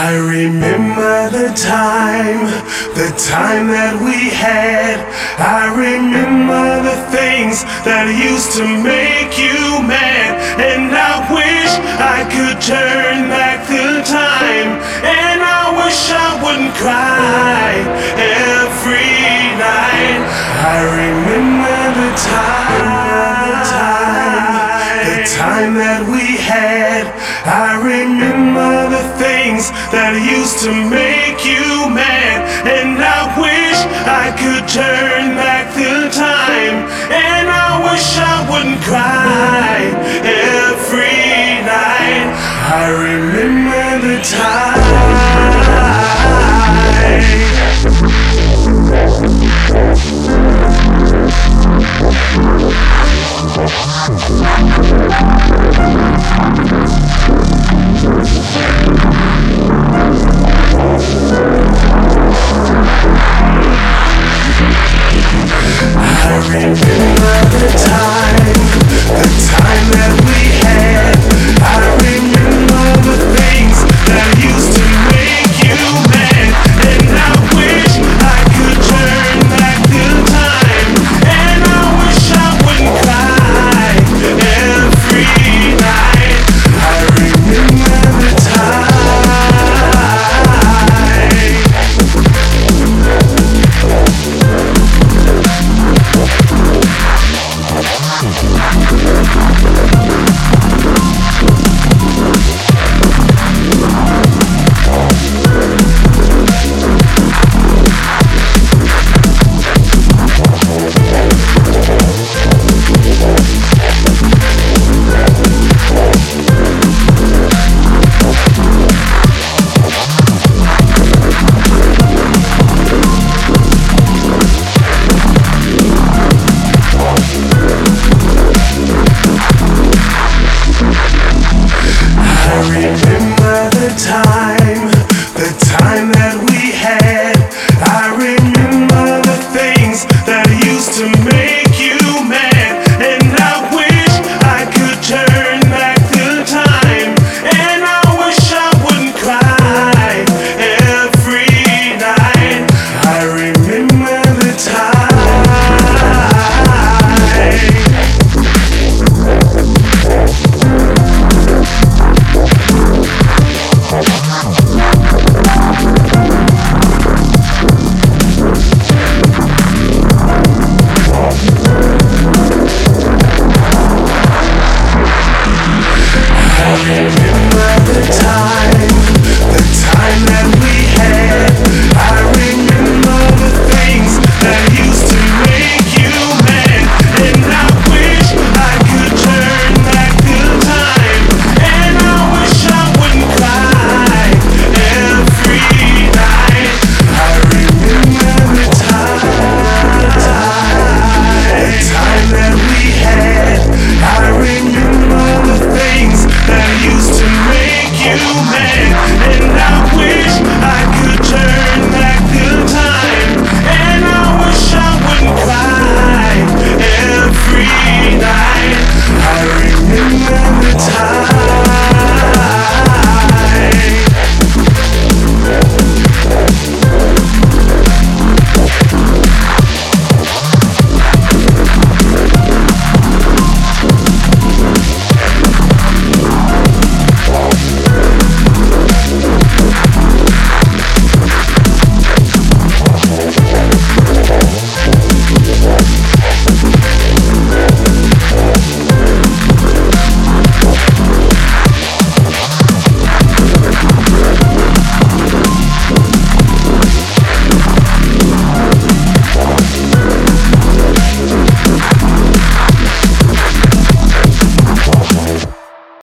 I remember the time, the time that we had. I remember the things that used to make you mad. And I wish I could turn back the time. And I wish I wouldn't cry every night. I remember the time, that used to make you mad. And I wish I could turn back the time. And I wish I wouldn't cry every night. I remember the time. Time,